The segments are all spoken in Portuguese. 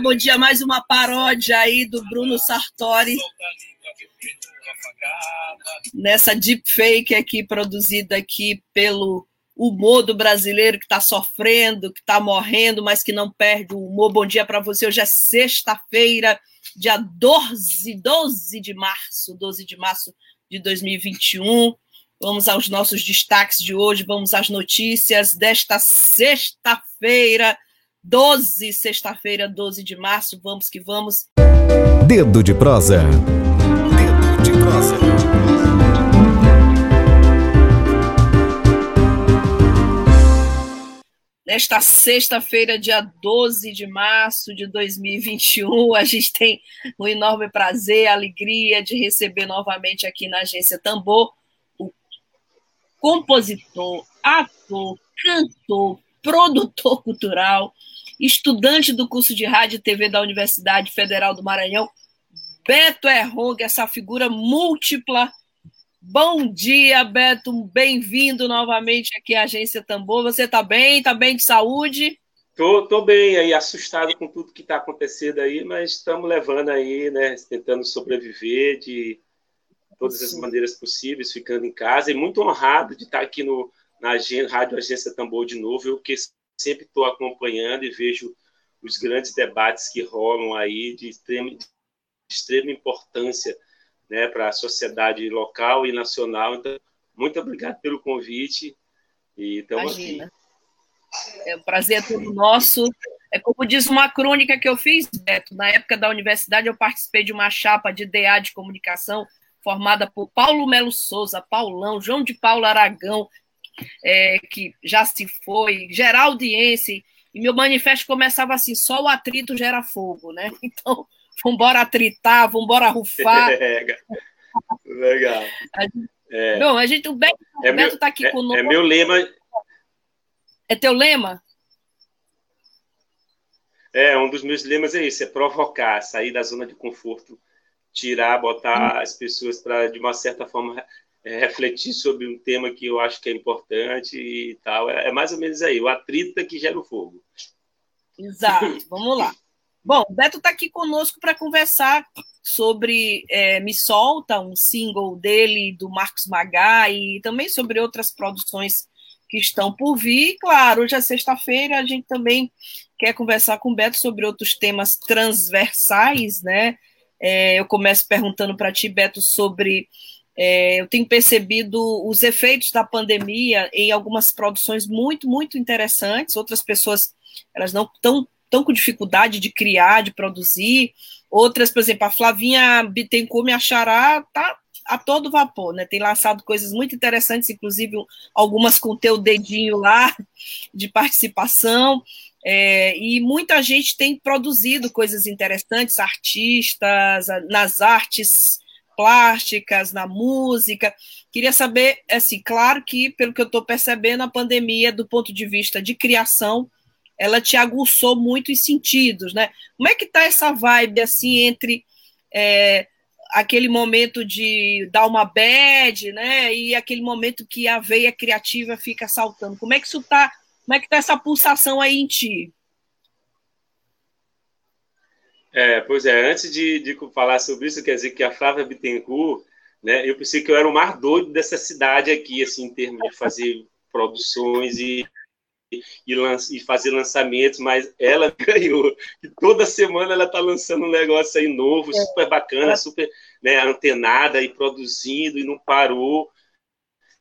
Bom dia. Mais uma paródia aí do Bruno Sartori. Nessa deepfake aqui, produzida aqui pelo humor do brasileiro que está sofrendo, que está morrendo, mas que não perde o humor. Bom dia para você. Hoje é sexta-feira, dia 12, 12 de março, 12 de março de 2021. Vamos aos nossos destaques de hoje, vamos às notícias desta sexta-feira. 12, sexta-feira, 12 de março. Vamos que vamos. Dedo de prosa. Dedo de prosa. Nesta sexta-feira, dia 12 de março de 2021, a gente tem o um enorme prazer, a alegria de receber novamente aqui na Agência Tambor o compositor, ator, cantor, produtor cultural, estudante do curso de rádio e TV da Universidade Federal do Maranhão, Beto Errong, essa figura múltipla. Bom dia, Beto, bem-vindo novamente aqui à Agência Tambor. Você está bem? Está bem de saúde? Tô, tô bem aí, assustado com tudo que está acontecendo aí, mas estamos levando aí, né, tentando sobreviver de todas as maneiras possíveis, ficando em casa e muito honrado de estar aqui no, na Rádio Agência Tambor de novo, eu que sempre estou acompanhando e vejo os grandes debates que rolam aí de extrema, de extrema importância né, para a sociedade local e nacional. Então, muito obrigado pelo convite e estamos aqui. É um prazer todo nosso. É como diz uma crônica que eu fiz, Beto, na época da universidade eu participei de uma chapa de DA de comunicação formada por Paulo Melo Souza, Paulão, João de Paulo Aragão, é, que já se foi, gerar audiência, e meu manifesto começava assim, só o atrito gera fogo, né? Então, vambora atritar, vambora rufar. Legal. A gente, é. Bom, a gente, o Beto, é está aqui é, conosco. É meu lema. É teu lema? É, um dos meus lemas é isso, é provocar, sair da zona de conforto, tirar, botar hum. as pessoas para, de uma certa forma, é, refletir sobre um tema que eu acho que é importante e tal. É, é mais ou menos aí, o atrito que gera o fogo. Exato, vamos lá. Bom, o Beto está aqui conosco para conversar sobre é, Me Solta, um single dele, do Marcos Magá, e também sobre outras produções que estão por vir. Claro, hoje é sexta-feira, a gente também quer conversar com o Beto sobre outros temas transversais, né? É, eu começo perguntando para ti, Beto, sobre é, eu tenho percebido os efeitos da pandemia em algumas produções muito, muito interessantes. Outras pessoas elas não estão tão com dificuldade de criar, de produzir. Outras, por exemplo, a Flavinha Bittencourt, me achará, tá a todo vapor, né? Tem lançado coisas muito interessantes, inclusive algumas com teu dedinho lá de participação. É, e muita gente tem produzido coisas interessantes, artistas, nas artes plásticas, na música. Queria saber, assim, claro que, pelo que eu estou percebendo, a pandemia, do ponto de vista de criação, ela te aguçou muito os sentidos, né? Como é que tá essa vibe, assim, entre é, aquele momento de dar uma bad, né, e aquele momento que a veia criativa fica saltando? Como é que isso tá, como é que tá essa pulsação aí em ti? É, pois é, antes de, de falar sobre isso, quer dizer que a Flávia Bittencourt, né, eu pensei que eu era o mais doido dessa cidade aqui, assim, em termos de fazer produções e, e, lança, e fazer lançamentos, mas ela ganhou. E toda semana ela está lançando um negócio aí novo, é. super bacana, super né, antenada e produzindo e não parou.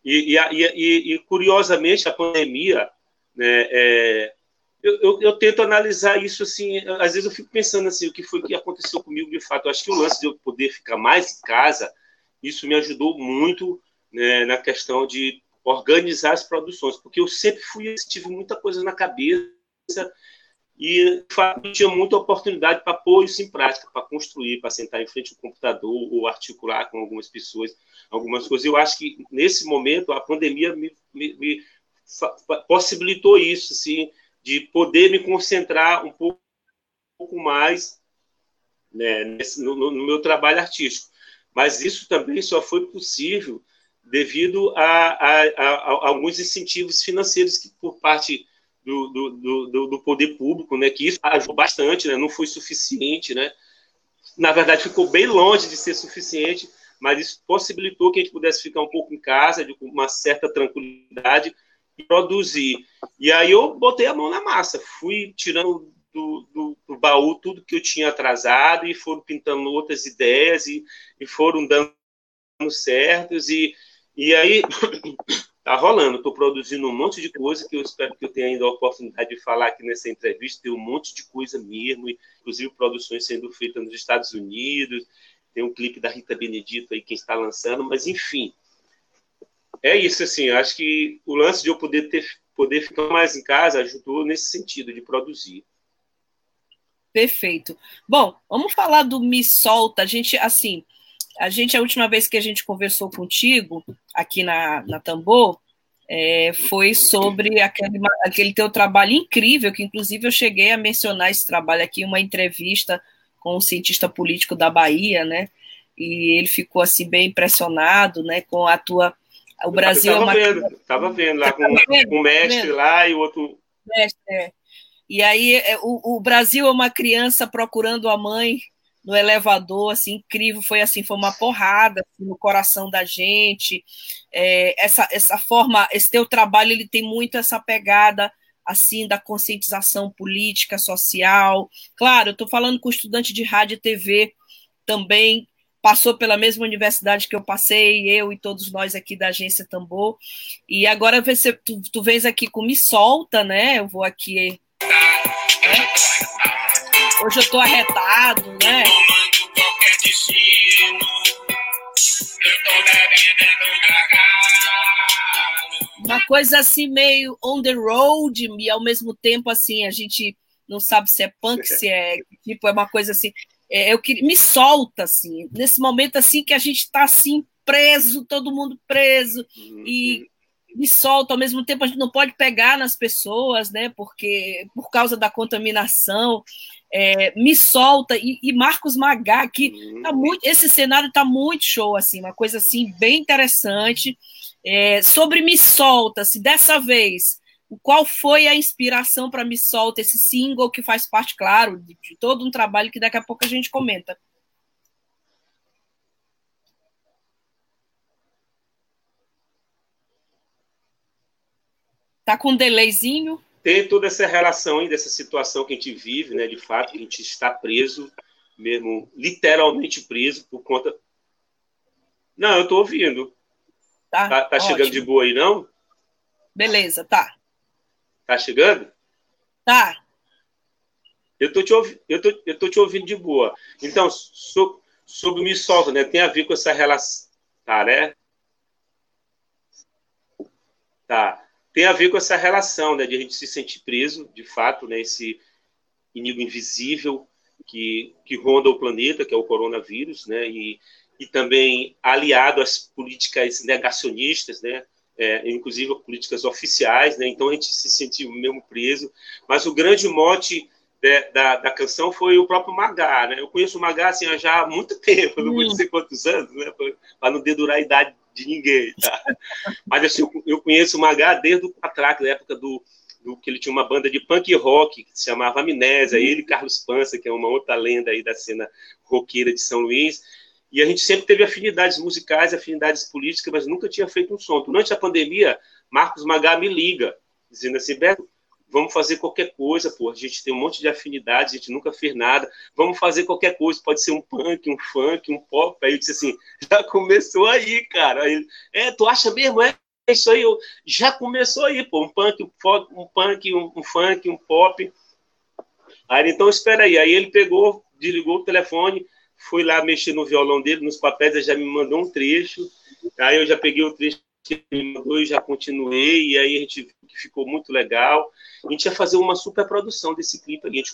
E, e, e, e curiosamente, a pandemia né, é, eu, eu, eu, tento analisar isso assim, às vezes eu fico pensando assim, o que foi que aconteceu comigo de fato. Eu acho que o lance de eu poder ficar mais em casa, isso me ajudou muito né, na questão de organizar as produções, porque eu sempre fui, tive muita coisa na cabeça e fato tinha muita oportunidade para pôr isso em prática, para construir, para sentar em frente ao computador ou articular com algumas pessoas algumas coisas. Eu acho que nesse momento a pandemia me, me, me possibilitou isso, assim, de poder me concentrar um pouco, um pouco mais né, nesse, no, no, meu trabalho artístico. Mas isso também só foi possível devido a, a, a, a alguns incentivos financeiros que por parte do, do, do, do, poder público, né, que isso ajudou bastante, né, não foi suficiente, né, na verdade ficou bem longe de ser suficiente, mas isso possibilitou que a gente pudesse ficar um pouco em casa, com uma certa tranquilidade, produzir. E aí eu botei a mão na massa, fui tirando do, do, do, baú tudo que eu tinha atrasado e foram pintando outras ideias e, e foram dando certos e, e aí tá rolando, estou produzindo um monte de coisa que eu espero que eu tenha ainda a oportunidade de falar aqui nessa entrevista, tem um monte de coisa mesmo, inclusive produções sendo feitas nos Estados Unidos, tem um clipe da Rita Benedito aí que está lançando, mas enfim, é isso, assim, acho que o lance de eu poder ter poder ficar mais em casa ajudou nesse sentido de produzir. Perfeito. Bom, vamos falar do Me Solta. A gente, assim, a gente, a última vez que a gente conversou contigo aqui na, na Tambor, é, foi sobre aquele, aquele teu trabalho incrível, que inclusive eu cheguei a mencionar esse trabalho aqui em uma entrevista com um cientista político da Bahia, né? E ele ficou assim bem impressionado, né, com a tua o Brasil é uma vendo, tava vendo lá com um mestre vendo? lá e o outro mestre, é. E aí é, o, o Brasil é uma criança procurando a mãe no elevador, assim, incrível, foi assim, foi uma porrada assim, no coração da gente. É, essa, essa forma, esse teu trabalho, ele tem muito essa pegada assim da conscientização política, social. Claro, eu estou falando com estudante de rádio e TV também passou pela mesma universidade que eu passei, eu e todos nós aqui da agência Tambor. E agora você, tu, tu vens aqui com Me Solta, né? Eu vou aqui. Né? Hoje eu estou arretado, né? Uma coisa assim meio on the road e ao mesmo tempo assim a gente não sabe se é punk, se é tipo é uma coisa assim é, eu queria, me solta, assim, nesse momento assim que a gente está assim, preso, todo mundo preso, e me solta, ao mesmo tempo a gente não pode pegar nas pessoas, né, porque por causa da contaminação, é, me solta, e, e Marcos Magá, que tá muito, esse cenário está muito show, assim, uma coisa assim, bem interessante, é, sobre Me Solta, se dessa vez qual foi a inspiração para Me Solta, esse single que faz parte, claro, de, todo um trabalho que daqui a pouco a gente comenta. Tá com um delayzinho? Tem toda essa relação aí, dessa situação que a gente vive, né? De fato, a gente está preso, mesmo literalmente preso por conta. Não, eu estou ouvindo. Tá, tá, tá chegando de boa aí, não? Beleza, tá. Tá chegando? Tá. Eu tô te, ouvi, eu tô, eu tô te ouvindo de boa. Então, so, sobre o Me Solta, né? Tem a ver com essa relação. Tá, né? Tá. Tem a ver com essa relação, né? De a gente se sentir preso, de fato, né? Esse inimigo invisível que, que ronda o planeta, que é o coronavírus, né? E, e também aliado às políticas negacionistas, né? É, inclusive políticas oficiais, né? então a gente se sentiu mesmo preso. Mas o grande mote de, da, da canção foi o próprio Magá. Né? Eu conheço o Magá assim, já há muito tempo, não vou dizer quantos anos, né? para não dedurar a idade de ninguém. Tá? Mas assim, eu, eu conheço o Magá desde o Patraque, da época do, do, que ele tinha uma banda de punk rock que se chamava Amnésia, ele e Carlos Pança, que é uma outra lenda aí da cena roqueira de São Luís. E a gente sempre teve afinidades musicais, afinidades políticas, mas nunca tinha feito um som. Durante a pandemia, Marcos Magá me liga, dizendo assim, Beto, vamos fazer qualquer coisa, pô. A gente tem um monte de afinidades, a gente nunca fez nada. Vamos fazer qualquer coisa, pode ser um punk, um funk, um pop. Aí eu disse assim, já começou aí, cara. Aí, é, tu acha mesmo? É, é isso aí, eu, já começou aí, pô. Um punk, um, um punk, um, um funk, um pop. Aí então, espera aí. Aí ele pegou, desligou o telefone, fui lá mexer no violão dele, nos papéis, ele já me mandou um trecho, aí eu já peguei o trecho que ele me mandou e já continuei, e aí a gente que ficou muito legal. A gente ia fazer uma super produção desse clipe ali. A gente,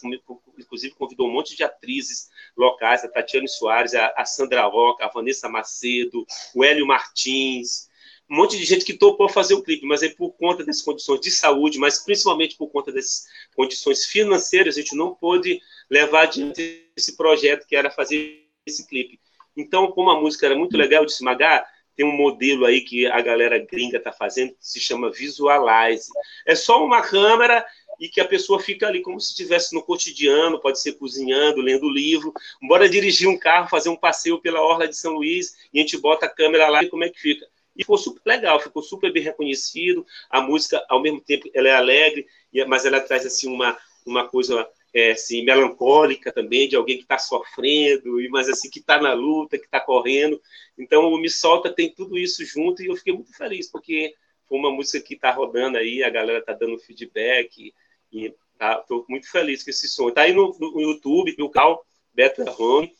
inclusive, convidou um monte de atrizes locais, a Tatiane Soares, a, Sandra Roca, a Vanessa Macedo, o Hélio Martins, um monte de gente que topou fazer o clipe, mas é por conta das condições de saúde, mas principalmente por conta das condições financeiras, a gente não pôde levar adiante esse projeto que era fazer esse clipe. Então, como a música era muito legal, disse, Magá, tem um modelo aí que a galera gringa está fazendo que se chama Visualize. É só uma câmera e que a pessoa fica ali como se estivesse no cotidiano, pode ser cozinhando, lendo livro. Bora dirigir um carro, fazer um passeio pela orla de São Luís e a gente bota a câmera lá e como é que fica. E ficou super legal, ficou super bem reconhecido. A música, ao mesmo tempo, ela é alegre, mas ela traz assim uma, uma coisa é, assim, melancólica também, de alguém que está sofrendo, mas assim, que está na luta, que está correndo. Então, o Me Solta tem tudo isso junto e eu fiquei muito feliz, porque foi uma música que está rodando aí, a galera está dando feedback, e estou tá, muito feliz com esse som. Está aí no, no YouTube, no canal Beto Home.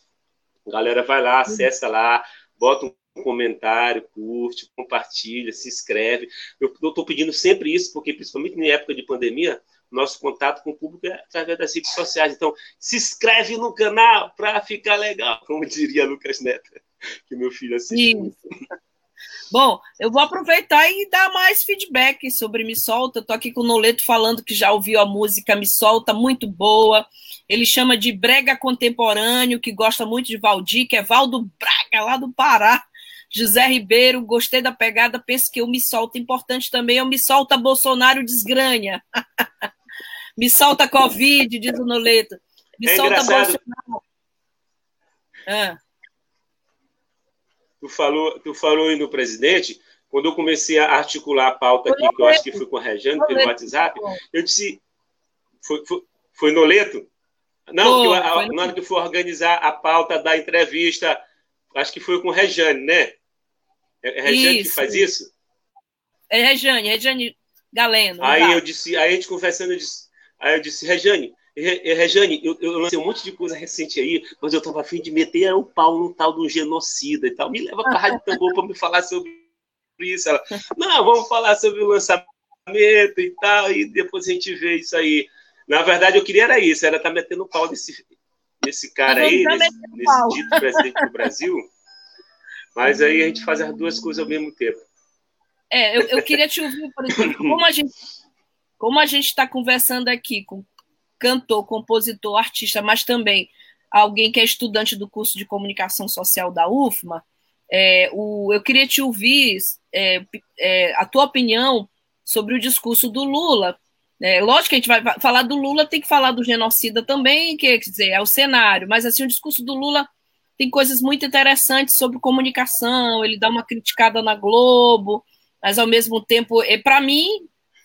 A galera vai lá, acessa lá, bota um comentário, curte, compartilha, se inscreve. Eu estou pedindo sempre isso, porque principalmente na época de pandemia, nosso contato com o público é através das redes sociais. Então, se inscreve no canal para ficar legal, como diria Lucas Neto, que meu filho assiste. Bom, eu vou aproveitar e dar mais feedback sobre Me Solta. Estou aqui com o Noleto falando que já ouviu a música Me Solta, muito boa. Ele chama de brega contemporâneo, que gosta muito de Valdir, que é Valdo Braga, lá do Pará. José Ribeiro, gostei da pegada, penso que o Me Solta importante também o Me Solta Bolsonaro desgranha. Me solta Covid, diz o Noleto. Me é solta engraçado. Bolsonaro. Ah. Tu falou, tu falou aí no presidente, quando eu comecei a articular a pauta aqui, que eu acho que foi com a Rejane pelo WhatsApp, eu disse. Foi, foi, foi Noleto? Não, eu, a, na hora que for organizar a pauta da entrevista, acho que foi com Rejane, né? É, é Rejane isso. que faz isso? É Rejane, Rejane Galeno. Aí eu disse, aí a gente conversando, eu disse, Aí eu disse, Rejane, Rejane, eu, eu lancei um monte de coisa recente aí, mas eu tava afim de meter o pau no tal do genocida e tal. Me leva para a Rádio Tambor para me falar sobre isso. Ela, não, vamos falar sobre o lançamento e tal, e depois a gente vê isso aí. Na verdade, eu queria era isso, era estar tá metendo pau nesse, nesse cara aí, nesse, nesse dito presidente do Brasil. Mas aí a gente faz as duas coisas ao mesmo tempo. É, eu, eu queria te ouvir, por exemplo, como a gente como a gente está conversando aqui com cantor, compositor, artista, mas também alguém que é estudante do curso de comunicação social da UFMA, é, o, eu queria te ouvir é, é, a tua opinião sobre o discurso do Lula. É, lógico que a gente vai falar do Lula, tem que falar do genocida também, que quer dizer, é o cenário, mas assim, o discurso do Lula tem coisas muito interessantes sobre comunicação, ele dá uma criticada na Globo, mas ao mesmo tempo, é, para mim,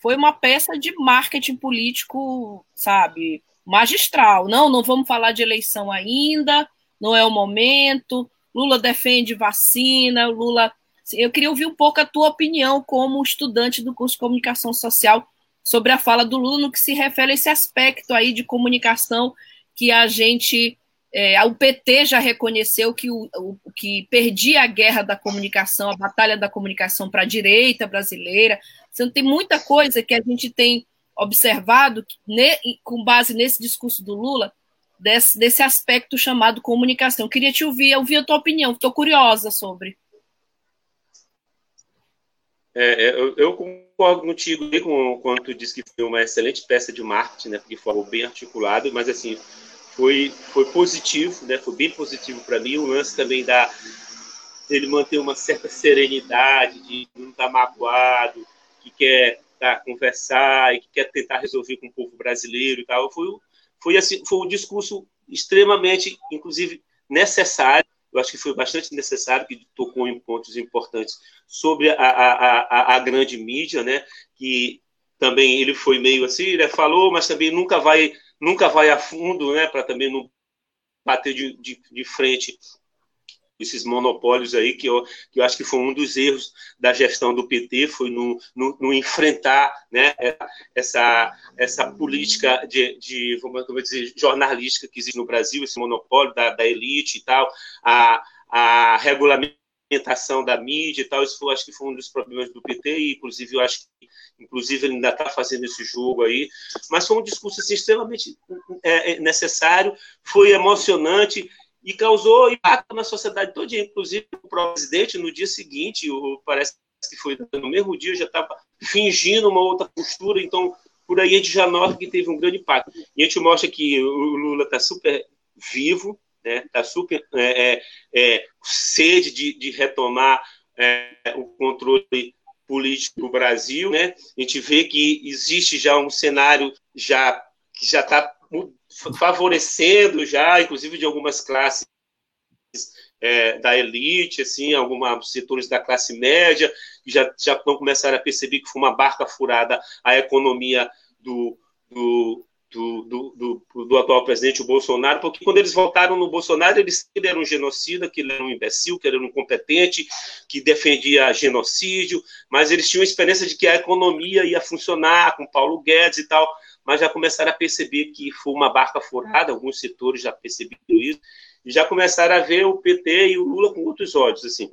foi uma peça de marketing político, sabe, magistral. Não, não vamos falar de eleição ainda, não é o momento. Lula defende vacina, Lula. Eu queria ouvir um pouco a tua opinião como estudante do curso de comunicação social sobre a fala do Lula no que se refere a esse aspecto aí de comunicação que a gente é, o PT já reconheceu que, o, o, que perdia a guerra da comunicação, a batalha da comunicação para a direita brasileira. Então, tem muita coisa que a gente tem observado ne, com base nesse discurso do Lula, desse, desse aspecto chamado comunicação. Eu queria te ouvir, ouvir a tua opinião, estou curiosa sobre. É, é, eu, eu, concordo contigo com, quando tu disse que foi uma excelente peça de marketing, né, porque foi bem articulado, mas assim, foi, foi positivo, né? Foi bem positivo para mim. O lance também da ele manter uma certa serenidade, de não estar tá magoado, que quer tá, conversar e que quer tentar resolver com o povo brasileiro e tal. Foi, foi assim, foi um discurso extremamente, inclusive, necessário. Eu acho que foi bastante necessário, que tocou em pontos importantes sobre a, a, a, a grande mídia, né? Que também ele foi meio assim, ele falou, mas também nunca vai nunca vai a fundo, né, para também não bater de, de, de, frente esses monopólios aí, que eu, que eu acho que foi um dos erros da gestão do PT, foi no, no, no enfrentar né, essa, essa política de, de vamos dizer, jornalística que existe no Brasil, esse monopólio da, da elite e tal, a, a regulamentação da mídia e tal, isso foi, acho que foi um dos problemas do PT, e inclusive eu acho que inclusive ele ainda está fazendo esse jogo aí, mas foi um discurso assim, extremamente é, é, necessário, foi emocionante e causou impacto na sociedade toda, inclusive o presidente no dia seguinte, o, parece que foi no mesmo dia, já estava fingindo uma outra postura, então por aí a gente já nota que teve um grande impacto. E a gente mostra que o Lula está super vivo, né? Tá super é, é, é, sede de, de retomar é, o controle político do Brasil, né? A gente vê que existe já um cenário já que já está favorecendo já, inclusive de algumas classes é, da elite, assim, alguns setores da classe média, que já, já começar a perceber que foi uma barca furada a economia do, do, do, do, do, do, atual presidente, o Bolsonaro, porque quando eles votaram no Bolsonaro, eles que ele era um genocida, que ele era um imbecil, que ele era um incompetente, que defendia genocídio, mas eles tinham a esperança de que a economia ia funcionar com Paulo Guedes e tal, mas já começaram a perceber que foi uma barca furada, alguns setores já perceberam isso, e já começaram a ver o PT e o Lula com outros olhos, assim.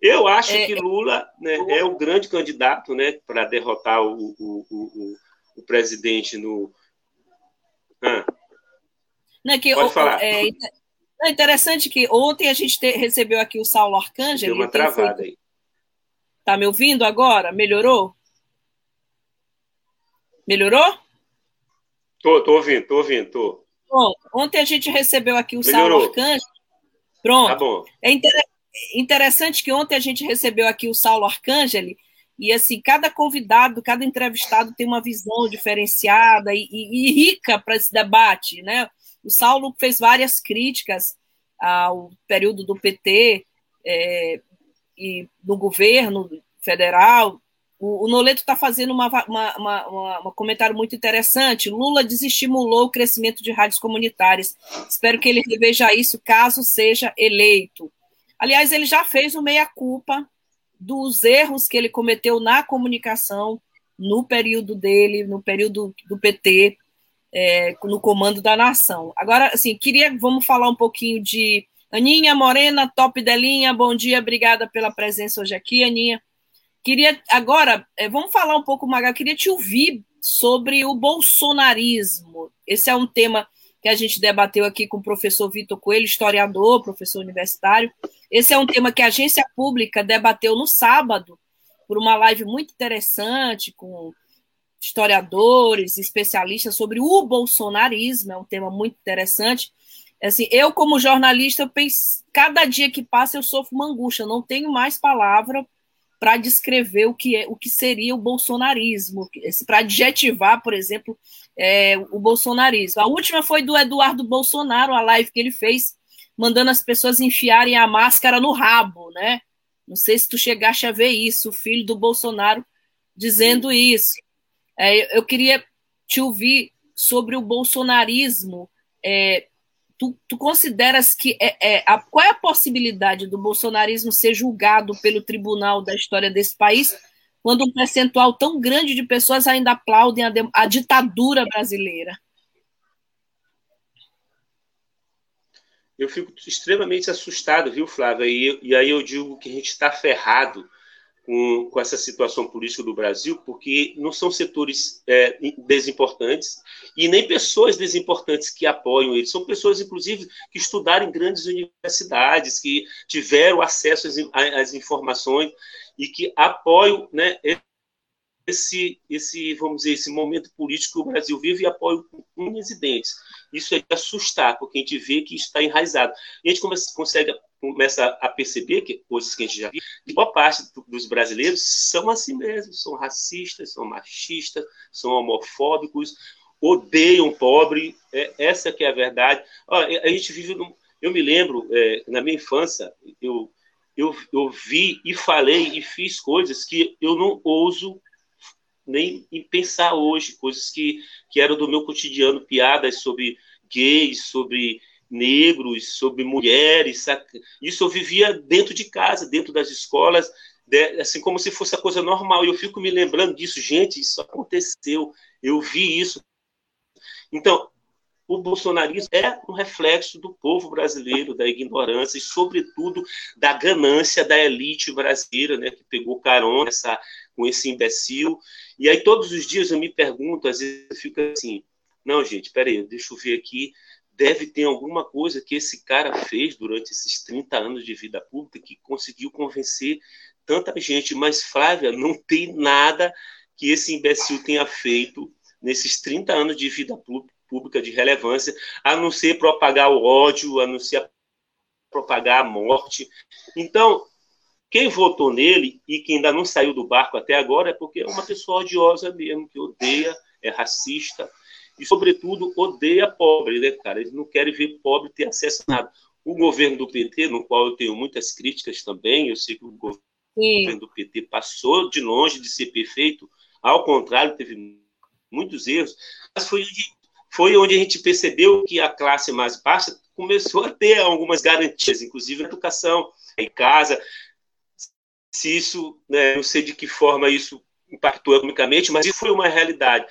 Eu acho é, que Lula né, é o grande candidato né, para derrotar o, o, o, o presidente no. Ah. Não, é que, Pode falar. É, é interessante que ontem a gente te, recebeu aqui o Saulo Arcângelo. Deu uma travada feito... aí. Tá me ouvindo agora? Melhorou? Melhorou? Tô, tô ouvindo, tô ouvindo, tô. Bom, ontem a gente recebeu aqui o Melhorou. Saulo Arcângelo. Pronto. Tá bom. É inter... interessante que ontem a gente recebeu aqui o Saulo Arcângelo e assim, cada convidado, cada entrevistado tem uma visão diferenciada e, e, e rica para esse debate, né? O Saulo fez várias críticas ao período do PT é, e do governo federal. O, o Noleto está fazendo uma, uma, uma, um comentário muito interessante. Lula desestimulou o crescimento de rádios comunitárias. Espero que ele reveja isso caso seja eleito. Aliás, ele já fez o meia-culpa dos erros que ele cometeu na comunicação no período dele, no período do PT, é, no comando da nação. Agora, assim, queria, vamos falar um pouquinho de Aninha Morena, top delinha, bom dia, obrigada pela presença hoje aqui, Aninha. Queria, agora, é, vamos falar um pouco, Magal, queria te ouvir sobre o bolsonarismo. Esse é um tema que a gente debateu aqui com o professor Vitor Coelho, historiador, professor universitário. Esse é um tema que a agência pública debateu no sábado, por uma live muito interessante, com historiadores, especialistas sobre o bolsonarismo, é um tema muito interessante. Assim, eu, como jornalista, eu penso, cada dia que passa eu sofro uma angústia, eu não tenho mais palavra para descrever o que, é, o que seria o bolsonarismo, para adjetivar, por exemplo, é, o bolsonarismo. A última foi do Eduardo Bolsonaro, a live que ele fez, mandando as pessoas enfiarem a máscara no rabo, né? Não sei se tu chegaste a ver isso, o filho do Bolsonaro dizendo isso. É, eu queria te ouvir sobre o bolsonarismo é, tu, tu consideras que é, é, a, qual é a possibilidade do bolsonarismo ser julgado pelo tribunal da história desse país quando um percentual tão grande de pessoas ainda aplaudem a, a ditadura brasileira? Eu fico extremamente assustado, viu, Flávia? E, e aí eu digo que a gente está ferrado com, com, essa situação política do Brasil, porque não são setores é, desimportantes e nem pessoas desimportantes que apoiam eles. São pessoas, inclusive, que estudaram em grandes universidades, que tiveram acesso às, às informações e que apoiam né, esse, esse, vamos dizer, esse momento político que o Brasil vive e apoiam unhas e dentes. Isso é de assustar, porque a gente vê que está enraizado. E a gente começa, consegue começa a perceber que coisas que a gente já viu, que boa parte dos brasileiros são assim mesmo, são racistas, são machistas, são homofóbicos, odeiam pobre, é, essa que é a verdade. Olha, a gente vive, num, eu me lembro, é, na minha infância, eu, eu, eu vi e falei e fiz coisas que eu não ouso nem pensar hoje, coisas que, que eram do meu cotidiano, piadas sobre gays, sobre negros, sobre mulheres. Isso eu vivia dentro de casa, dentro das escolas, assim como se fosse a coisa normal. E eu fico me lembrando disso, gente, isso aconteceu, eu vi isso. Então, o bolsonarismo é um reflexo do povo brasileiro, da ignorância e, sobretudo, da ganância da elite brasileira, né, que pegou carona essa, com esse imbecil. E aí, todos os dias eu me pergunto, às vezes eu fico assim: não, gente, peraí, deixa eu ver aqui. Deve ter alguma coisa que esse cara fez durante esses 30 anos de vida pública que conseguiu convencer tanta gente. Mas, Flávia, não tem nada que esse imbecil tenha feito nesses 30 anos de vida pública de relevância, a não ser propagar o ódio, a não ser propagar a morte. Então, quem votou nele e que ainda não saiu do barco até agora é porque é uma pessoa odiosa mesmo, que odeia, é racista e, sobretudo, odeia pobre, né, cara? Eles não querem ver pobre ter acesso a nada. O governo do PT, no qual eu tenho muitas críticas também, eu sei que o governo Sim. do PT passou de longe de ser perfeito, ao contrário, teve muitos erros, mas foi onde, foi onde a gente percebeu que a classe mais baixa começou a ter algumas garantias, inclusive educação, em casa. Se isso, né, não sei de que forma isso impactou economicamente, mas isso foi uma realidade.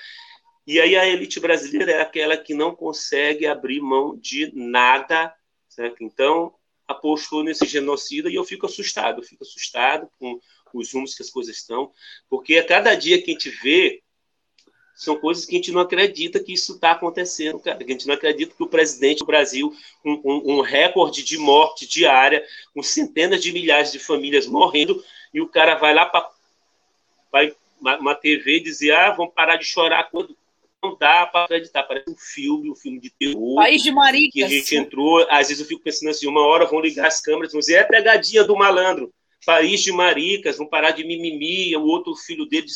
E aí a elite brasileira é aquela que não consegue abrir mão de nada, certo? Então, apostou nesse genocida e eu fico assustado, eu fico assustado com os rumos que as coisas estão, porque a cada dia que a gente vê são coisas que a gente não acredita que isso está acontecendo, cara. Que a gente não acredita que o presidente do Brasil, um, um, um, recorde de morte diária, com centenas de milhares de famílias morrendo, e o cara vai lá para uma TV e dizer: ah, vamos parar de chorar quando. Não dá para acreditar, parece um filme, um filme de terror. País de maricas. Que a gente entrou, às vezes eu fico pensando assim: uma hora vão ligar as câmeras e vão dizer: é pegadinha do malandro. País de maricas, vão parar de mimimi, o outro filho dele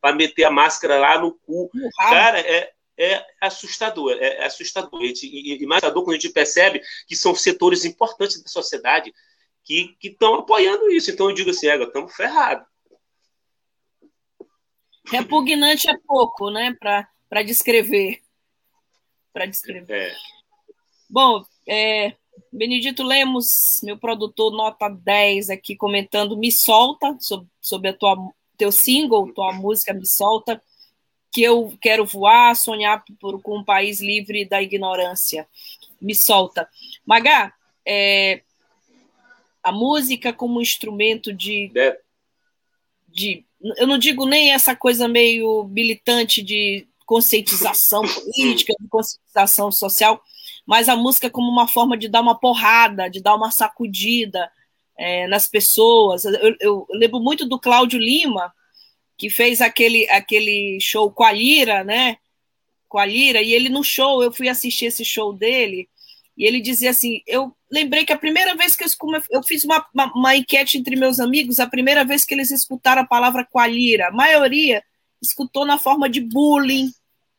para meter a máscara lá no cu. Cara, é, é assustador, é, é assustador. E, e, mais assustador quando a gente percebe que são setores importantes da sociedade que estão apoiando isso. Então eu digo assim, estamos ferrados. Repugnante é pouco, né, para descrever. Para descrever. É. Bom, é, Benedito Lemos, meu produtor, nota 10 aqui, comentando Me Solta, sobre, sobre a tua, teu single, tua música Me Solta, que eu quero voar, sonhar por, com um país livre da ignorância. Me solta. Magá, é, a música como instrumento de, é. de. Eu não digo nem essa coisa meio militante de conscientização política, de conscientização social, mas a música como uma forma de dar uma porrada, de dar uma sacudida é, nas pessoas. Eu, eu, lembro muito do Cláudio Lima, que fez aquele, aquele show com a Lira, né? Com a Lira, e ele no show, eu fui assistir esse show dele, e ele dizia assim: eu lembrei que a primeira vez que eu, eu fiz uma, uma, uma, enquete entre meus amigos, a primeira vez que eles escutaram a palavra coalira, a maioria escutou na forma de bullying,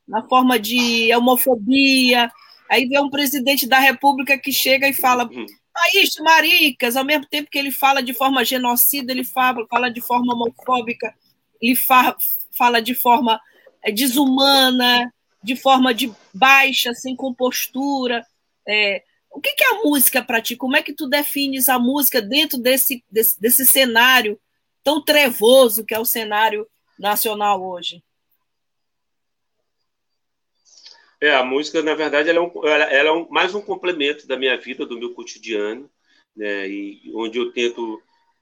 na forma de homofobia, Aí vem um presidente da República que chega e fala: uhum. país de maricas, ao mesmo tempo que ele fala de forma genocida, ele fala, fala de forma homofóbica, ele fa, fala de forma é, desumana, de forma de baixa, sem compostura. É, o que, que é a música para ti? Como é que tu defines a música dentro desse, desse, desse cenário tão trevoso que é o cenário nacional hoje? É, a música, na verdade, ela é, um, ela, ela é um, mais um complemento da minha vida, do meu cotidiano, né, e onde eu tento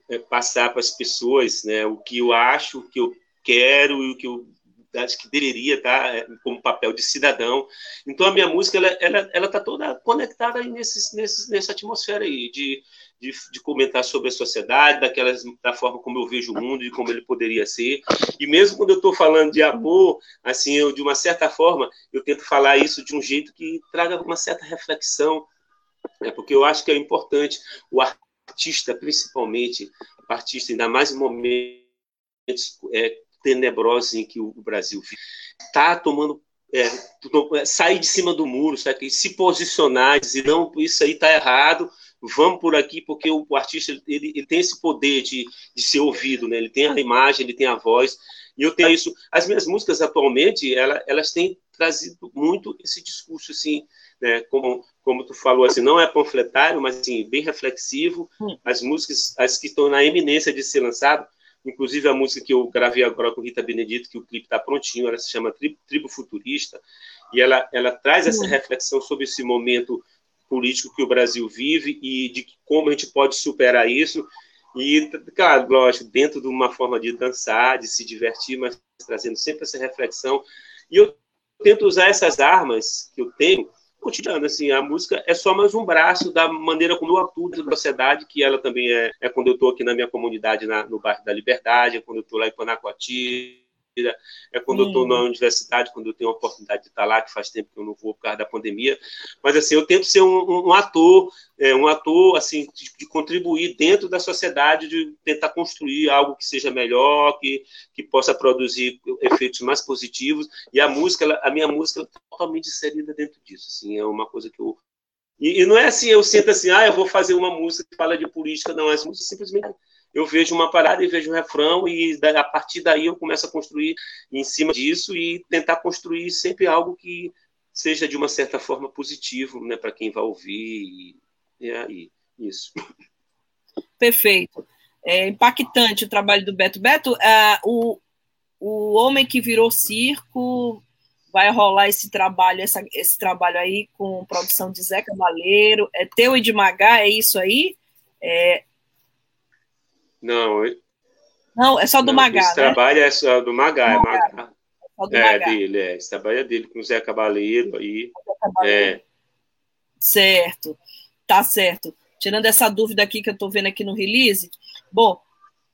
é, passar para as pessoas né, o que eu acho, o que eu quero e o que eu acho que deveria estar é, como papel de cidadão. Então, a minha música, ela ela ela está toda conectada nessa atmosfera aí, de de, de, comentar sobre a sociedade, daquelas, da forma como eu vejo o mundo e como ele poderia ser. E mesmo quando eu estou falando de amor, assim, eu, de uma certa forma, eu tento falar isso de um jeito que traga uma certa reflexão, né? porque eu acho que é importante o artista, principalmente, o artista, ainda mais em momentos é, tenebrosos em que o Brasil está tomando é, é, sair de cima do muro, sabe? se posicionar, dizer, não, isso aí está errado, vamos por aqui, porque o, o artista ele, ele, tem esse poder de, de ser ouvido, né? ele tem a imagem, ele tem a voz, e eu tenho isso. As minhas músicas atualmente, ela, elas têm trazido muito esse discurso, assim, né? como, como tu falou, assim, não é panfletário, mas assim, bem reflexivo. Hum. As músicas, as que estão na eminência de ser lançado, inclusive a música que eu gravei agora com Rita Benedito, que o clipe está prontinho, ela se chama Tribo, Tribo Futurista, e ela, ela traz essa reflexão sobre esse momento político que o Brasil vive e de como a gente pode superar isso. E, claro, lógico, dentro de uma forma de dançar, de se divertir, mas trazendo sempre essa reflexão. E eu tento usar essas armas que eu tenho cotidiano, assim, a música é só mais um braço da maneira como eu atuo na sociedade, que ela também é, é quando eu estou aqui na minha comunidade, na, no bairro da Liberdade, é quando eu estou lá em Panacoati, é quando eu estou na universidade, quando eu tenho a oportunidade de estar lá, que faz tempo que eu não vou por causa da pandemia. Mas, assim, eu tento ser um, um ator, é, um ator, assim, de, de, contribuir dentro da sociedade, de tentar construir algo que seja melhor, que, que possa produzir efeitos mais positivos. E a música, ela, a minha música, é totalmente inserida dentro disso, assim, é uma coisa que eu... E, e não é assim, eu sinto assim, ah, eu vou fazer uma música que fala de política, não, música simplesmente eu vejo uma parada e vejo um refrão, e a partir daí eu começo a construir em cima disso e tentar construir sempre algo que seja de uma certa forma positivo né, para quem vai ouvir. E, aí, isso. Perfeito. É impactante o trabalho do Beto. Beto, uh, o, o Homem que Virou Circo vai rolar esse trabalho, essa, esse trabalho aí com produção de Zé Cavaleiro. É teu e de Magá, é isso aí? É, não, não, é só do não, Magá. Esse né? trabalho é só do Magá, é Magá. É, é dele, é. Esse trabalho é dele com o Zé Cabaleiro aí. É. Certo, tá certo. Tirando essa dúvida aqui que eu tô vendo aqui no release, bom,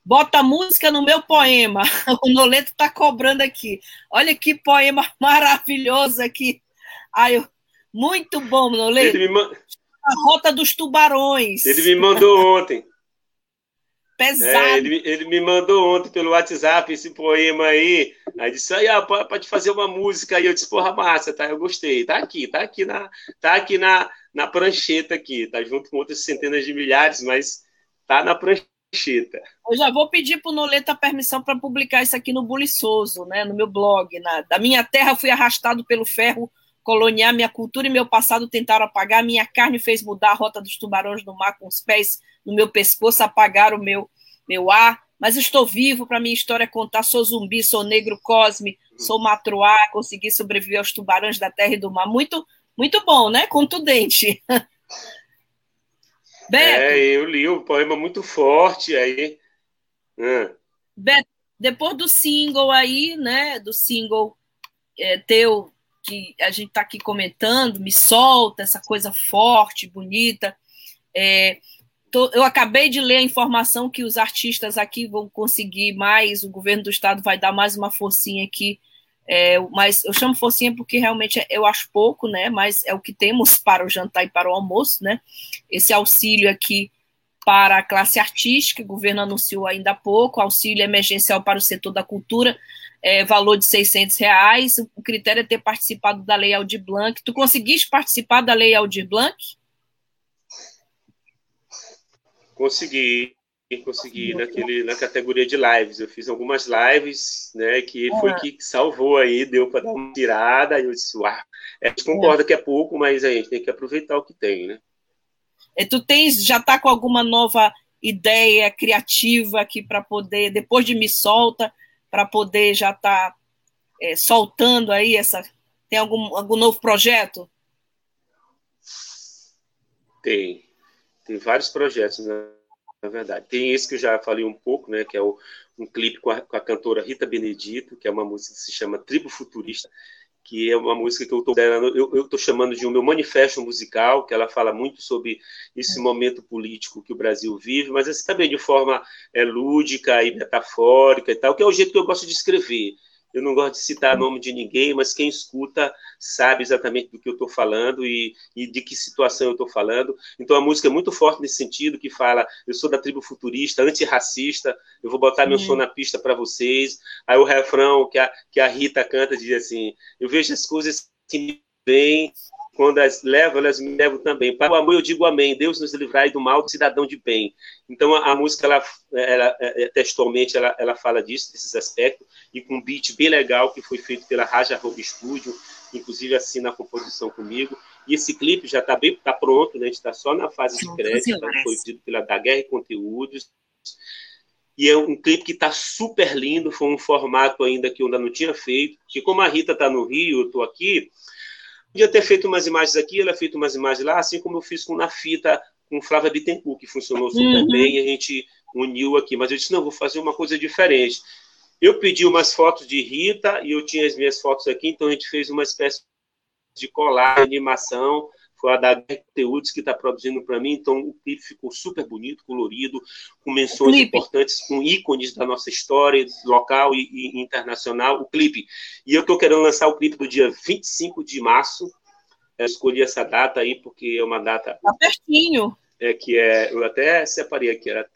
bota música no meu poema. O Noleto tá cobrando aqui. Olha que poema maravilhoso aqui. Ai, eu... muito bom, Noleto. Ele me man... A Rota dos Tubarões. Ele me mandou ontem. Pesado. É, ele, ele, me mandou ontem pelo WhatsApp esse poema aí. Aí disse, aí, ah, pode fazer uma música aí. Eu disse, porra, massa, tá? Eu gostei. Tá aqui, tá aqui na, tá aqui na, na prancheta aqui. Tá junto com outras centenas de milhares, mas tá na prancheta. Eu já vou pedir pro Noleta permissão para publicar isso aqui no Buliçoso, né? No meu blog. Na, da minha terra fui arrastado pelo ferro coloniar minha cultura e meu passado tentaram apagar, minha carne fez mudar a rota dos tubarões no mar com os pés no meu pescoço, apagar o meu, meu ar, mas estou vivo para minha história contar, sou zumbi, sou negro cosme, sou matruá, consegui sobreviver aos tubarões da terra e do mar, muito, muito bom, né? Contundente. Beto, é, eu li um poema muito forte aí. Hum. Beto, depois do single aí, né, do single é, teu que a gente está aqui comentando, me solta, essa coisa forte, bonita. É, tô, eu acabei de ler a informação que os artistas aqui vão conseguir mais, o governo do estado vai dar mais uma forcinha aqui. É, mas eu chamo forcinha porque realmente eu acho pouco, né? Mas é o que temos para o jantar e para o almoço, né? Esse auxílio aqui para a classe artística, o governo anunciou ainda há pouco, auxílio emergencial para o setor da cultura, é, valor de 600 reais. O critério é ter participado da Lei Aldir Blanc. Tu conseguiste participar da Lei Aldir Blanc? Consegui, consegui naquele, na categoria de lives. Eu fiz algumas lives, né, que foi é. que salvou aí, deu para dar uma tirada. E eu disse, uau, a gente concorda é. que é pouco, mas a gente tem que aproveitar o que tem, né? E tu tens, já está com alguma nova ideia criativa aqui para poder, depois de Me Solta, para poder já estar tá, é, soltando aí essa. Tem algum, algum novo projeto? Tem. Tem vários projetos, né? na verdade. Tem esse que eu já falei um pouco, né? Que é o, um clipe com a, com a cantora Rita Benedito, que é uma música que se chama Tribo Futurista que é uma música que eu estou eu estou chamando de um meu manifesto musical, que ela fala muito sobre esse momento político que o Brasil vive, mas assim, também de forma é, lúdica e metafórica e tal, que é o jeito que eu gosto de escrever. Eu não gosto de citar nome de ninguém, mas quem escuta sabe exatamente do que eu estou falando e, e, de que situação eu estou falando. Então a música é muito forte nesse sentido, que fala: eu sou da tribo futurista, antirracista, eu vou botar meu som na pista para vocês. Aí o refrão que a, que a Rita canta diz assim: eu vejo as coisas que me vêm quando as levo, elas me levam também. Para o amor eu digo amém. Deus nos livrai do mal, do cidadão de bem. Então a, a música, ela, ela, é, textualmente, ela, ela fala disso, desses aspectos, e com um beat bem legal que foi feito pela Raja Rob Studio, inclusive assina a composição comigo. E esse clipe já está bem, tá pronto, né? a gente está só na fase de crédito, foi pedido pela da Guerra e Conteúdos. e é um clipe que está super lindo, foi um formato ainda que eu ainda não tinha feito, que como a Rita está no Rio, eu estou aqui, podia ter feito umas imagens aqui, ela fez umas imagens lá, assim como eu fiz com na fita com Flávia Bittencourt, que funcionou super uhum. bem, e a gente uniu aqui, mas eu disse, não, vou fazer uma coisa diferente. Eu pedi umas fotos de Rita e eu tinha as minhas fotos aqui, então a gente fez uma espécie de colar, animação, foi a da Conteúdos que está produzindo para mim, então o clipe ficou super bonito, colorido, com menções importantes, com ícones da nossa história local e, e internacional, o clipe. E eu estou querendo lançar o clipe do dia 25 de março, eu escolhi essa data aí porque é uma data... Tá pertinho. É, que é, eu até separei aqui, era,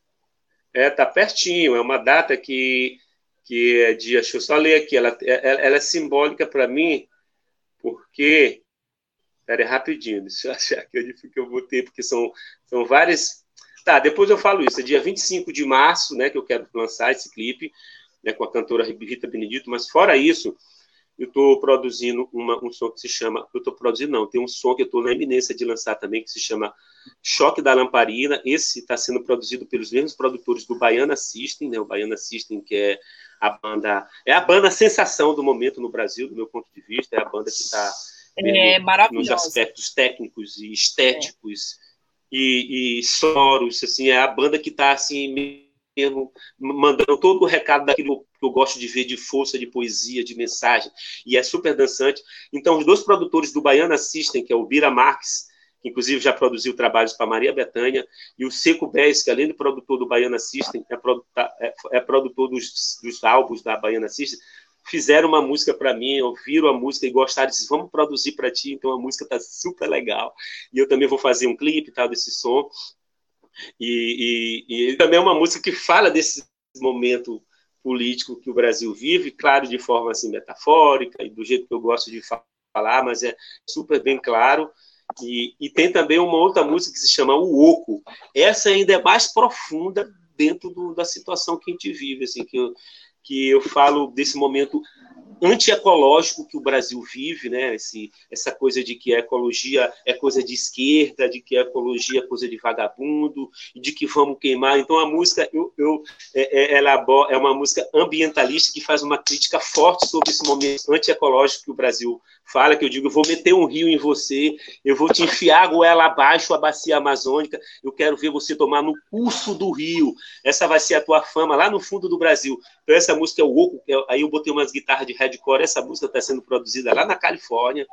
é, tá pertinho, é uma data que que é dia, deixa eu só ler aqui, ela, ela, ela é simbólica para mim, porque. Espera aí, rapidinho, deixa eu achar aqui onde que eu botei, porque são, são várias. Tá, depois eu falo isso. É dia 25 de março, né, que eu quero lançar esse clipe, né, com a cantora Rita Benedito, mas fora isso, eu estou produzindo uma, um som que se chama. Eu estou produzindo, não, tem um som que eu estou na iminência de lançar também, que se chama Choque da Lamparina. Esse está sendo produzido pelos mesmos produtores do Baiana System, né, o Baiana System, que é a banda. É a banda sensação do momento no Brasil, do meu ponto de vista, é a banda que está é, nos aspectos técnicos e estéticos é. e, e sonoros, assim, é a banda que está assim mesmo mandando todo o recado daquilo que eu gosto de ver de força, de poesia, de mensagem, e é super dançante. Então, os dois produtores do Baiana System, que é o Bira Marques que inclusive já produziu trabalhos para Maria Bethânia, e o Seco Bez, que além de produtor do Baiana System, é, produtor, é, é produtor dos, dos álbuns da Baiana System, fizeram uma música para mim, ouviram a música e gostaram, disse, vamos produzir para ti, então a música está super legal, e eu também vou fazer um clipe tal, desse som, e, e, e também é uma música que fala desse momento político que o Brasil vive, claro, de forma assim metafórica e do jeito que eu gosto de falar, mas é super bem claro, e, e tem também uma outra música que se chama O Oco. Essa ainda é mais profunda dentro do, da situação que a gente vive, assim, que eu, que eu falo desse momento antiecológico que o Brasil vive, né? Esse, essa coisa de que a ecologia é coisa de esquerda, de que a ecologia é coisa de vagabundo, de que vamos queimar. Então a música eu, eu é, é ela é uma música ambientalista que faz uma crítica forte sobre esse momento antiecológico que o Brasil fala, que eu digo, eu vou meter um rio em você, eu vou te enfiar a goela abaixo a bacia amazônica, eu quero ver você tomar no curso do rio. Essa vai ser a tua fama lá no fundo do Brasil. Então essa música é o Oco, aí eu botei umas guitarras de hardcore, essa música está sendo produzida lá na Califórnia,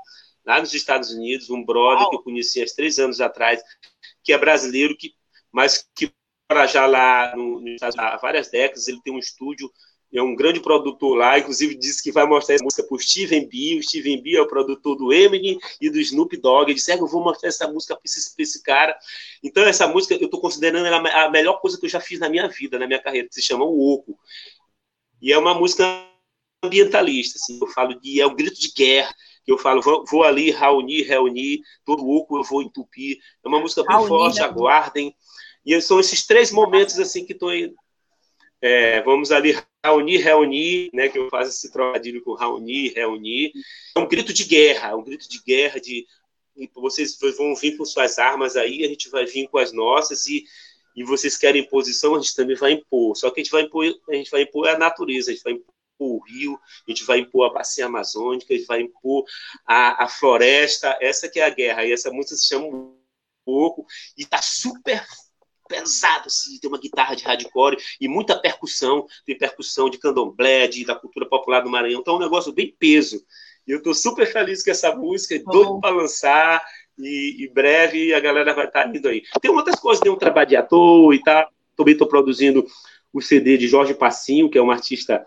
lá nos Estados Unidos, um brother que eu conheci há três anos atrás, que é brasileiro, que, mas que para já lá no, há várias décadas, ele tem um estúdio é um grande produtor lá, inclusive disse que vai mostrar essa música para o Steven B. O Steven B é o produtor do Eminem e do Snoop Dogg. Ele disse: é, eu vou mostrar essa música para esse, esse, cara. Então, essa música eu estou considerando ela a melhor coisa que eu já fiz na minha vida, na minha carreira, que se chama O Oco. E é uma música ambientalista, assim, eu falo de é um grito de guerra, que eu falo, vou, vou ali reunir, reunir, todo oco eu vou entupir. É uma música bem forte, né? aguardem. E são esses três momentos assim que estou é, vamos ali reunir, reunir, né, que eu faço esse trocadilho com reunir, reunir. É um grito de guerra, é um grito de guerra de vocês vão vir com suas armas aí, a gente vai vir com as nossas e, e vocês querem imposição, a gente também vai impor. Só que a gente vai impor, a gente vai impor a natureza, a gente vai impor o rio, a gente vai impor a bacia amazônica, a gente vai impor a, a floresta, essa que é a guerra. E essa música se chama um pouco e está super pesado, assim, tem uma guitarra de hardcore e muita percussão, tem percussão de candomblé, de, da cultura popular do Maranhão, então é um negócio bem peso. E eu estou super feliz com essa música, doido para lançar, e, e breve a galera vai estar tá indo aí. Tem outras coisas, tem um trabalho de ator e tal, também estou produzindo o CD de Jorge Passinho, que é um artista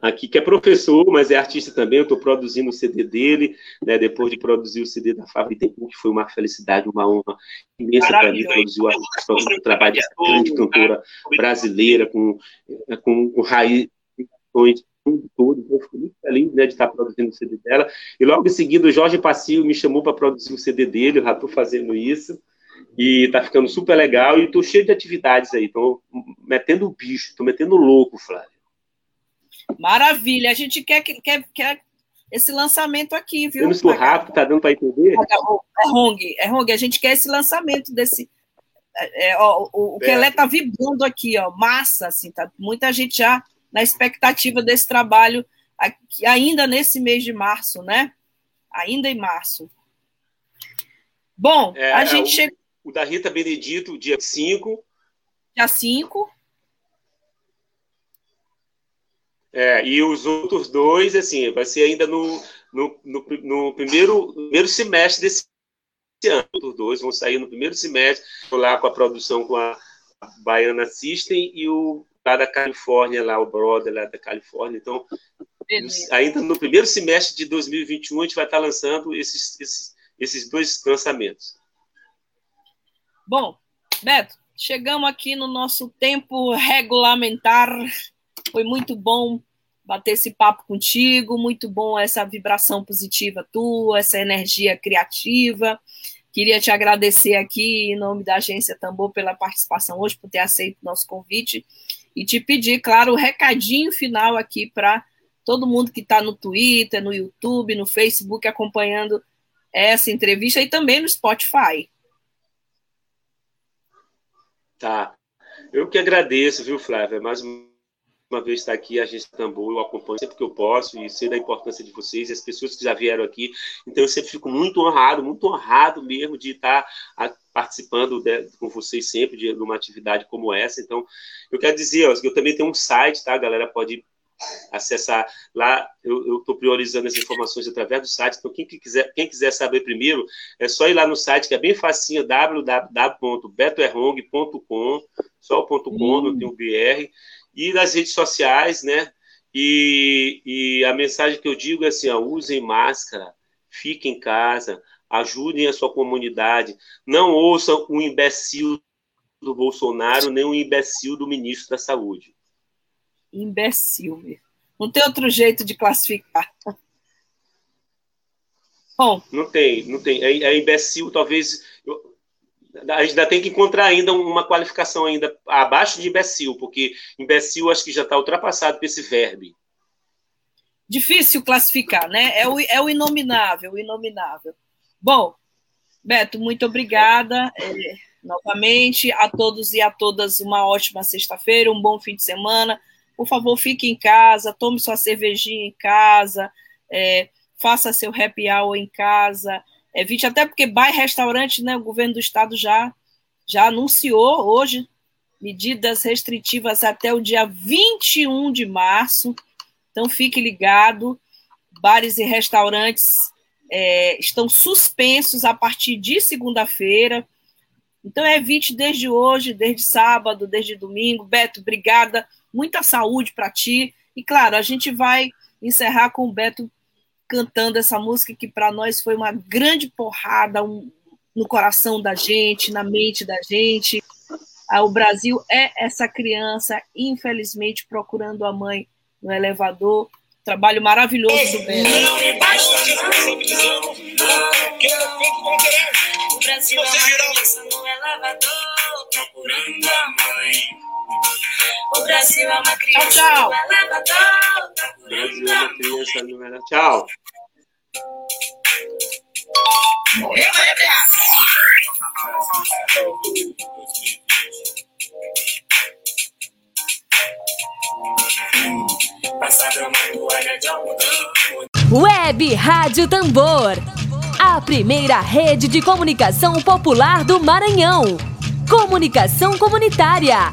aqui, que é professor, mas é artista também. Eu estou produzindo o CD dele, né, depois de produzir o CD da Fábrica que foi uma felicidade, uma honra imensa para mim. Produzir o, trabalho dessa grande cantora brasileira, com, com, com raiz todo, então eu fico muito feliz né, de estar produzindo o CD dela. E logo em seguida o Jorge Passil me chamou para produzir o CD dele, eu já estou fazendo isso. E tá ficando super legal e tô cheio de atividades aí. Tô metendo o bicho, tô metendo louco, Flávio. Maravilha. A gente quer, quer, quer esse lançamento aqui, viu? Eu não estou rápido, tá dando para entender? É Hong, é Hong. A gente quer esse lançamento desse. é, é ó, o, o Kelé tá vibrando aqui, ó, massa, assim, tá muita gente já na expectativa desse trabalho ainda nesse mês de março, né? Ainda em março. Bom, é, a gente o, chega. O da Rita Benedito, dia 5. Dia 5. É, e os outros dois, assim, vai ser ainda no, no, no, no primeiro, primeiro semestre desse ano. Os dois vão sair no primeiro semestre, lá com a produção com a Baiana System e o lá da Califórnia, lá o brother lá da Califórnia. Então, Beleza. ainda no primeiro semestre de 2021, a gente vai estar lançando esses, esses, esses dois lançamentos. Bom, Beto, chegamos aqui no nosso tempo regulamentar. Foi muito bom bater esse papo contigo, muito bom essa vibração positiva tua, essa energia criativa. Queria te agradecer aqui, em nome da Agência Tambor, pela participação hoje, por ter aceito o nosso convite. E te pedir, claro, o um recadinho final aqui para todo mundo que está no Twitter, no YouTube, no Facebook, acompanhando essa entrevista e também no Spotify. Tá. Eu que agradeço, viu, Flávia? Mais uma uma vez estar aqui, a Agência Tambor, eu acompanho sempre que eu posso e sei da importância de vocês e as pessoas que já vieram aqui. Então, eu sempre fico muito honrado, muito honrado mesmo de estar participando de, com vocês sempre de, uma atividade como essa. Então, eu quero dizer, ó, eu também tenho um site, tá? A galera pode acessar lá. Eu estou priorizando as informações através do site. Então, quem, quiser, quem quiser saber primeiro, é só ir lá no site, que é bem facinho, www.betoerrong.com, só o ponto .com, não tem o BR e nas redes sociais, né? E, e a mensagem que eu digo é assim: ó, usem máscara, fiquem em casa, ajudem a sua comunidade, não ouçam o imbecil do Bolsonaro, nem o imbecil do ministro da Saúde. Imbecil, não tem outro jeito de classificar. Bom. Não tem, não tem. É, é imbecil, talvez. A gente ainda tem que encontrar ainda uma qualificação ainda abaixo de imbecil, porque imbecil acho que já está ultrapassado por esse verbo. Difícil classificar, né? É o, é o inominável, o inominável. Bom, Beto, muito obrigada é, novamente a todos e a todas uma ótima sexta-feira, um bom fim de semana. Por favor, fique em casa, tome sua cervejinha em casa, é, faça seu happy hour em casa, evite, até porque bar e restaurante, né, o governo do estado já, já anunciou hoje medidas restritivas até o dia 21 de março. Então fique ligado, bares e restaurantes é, estão suspensos a partir de segunda-feira. Então evite desde hoje, desde sábado, desde domingo. Beto, obrigada, muita saúde para ti. E claro, a gente vai encerrar com o Beto cantando essa música que para nós foi uma grande porrada um, no coração da gente, na mente da gente. Ah, o Brasil é essa criança, infelizmente, procurando a mãe no elevador. Trabalho maravilhoso do Bento. O Brasil é uma criança no elevador, procurando a mãe. O Brasil é uma criança tchau, tchau. O Brasil é uma criança Tchau. Morreu Web Rádio Tambor. A primeira rede de comunicação popular do Maranhão. Comunicação comunitária,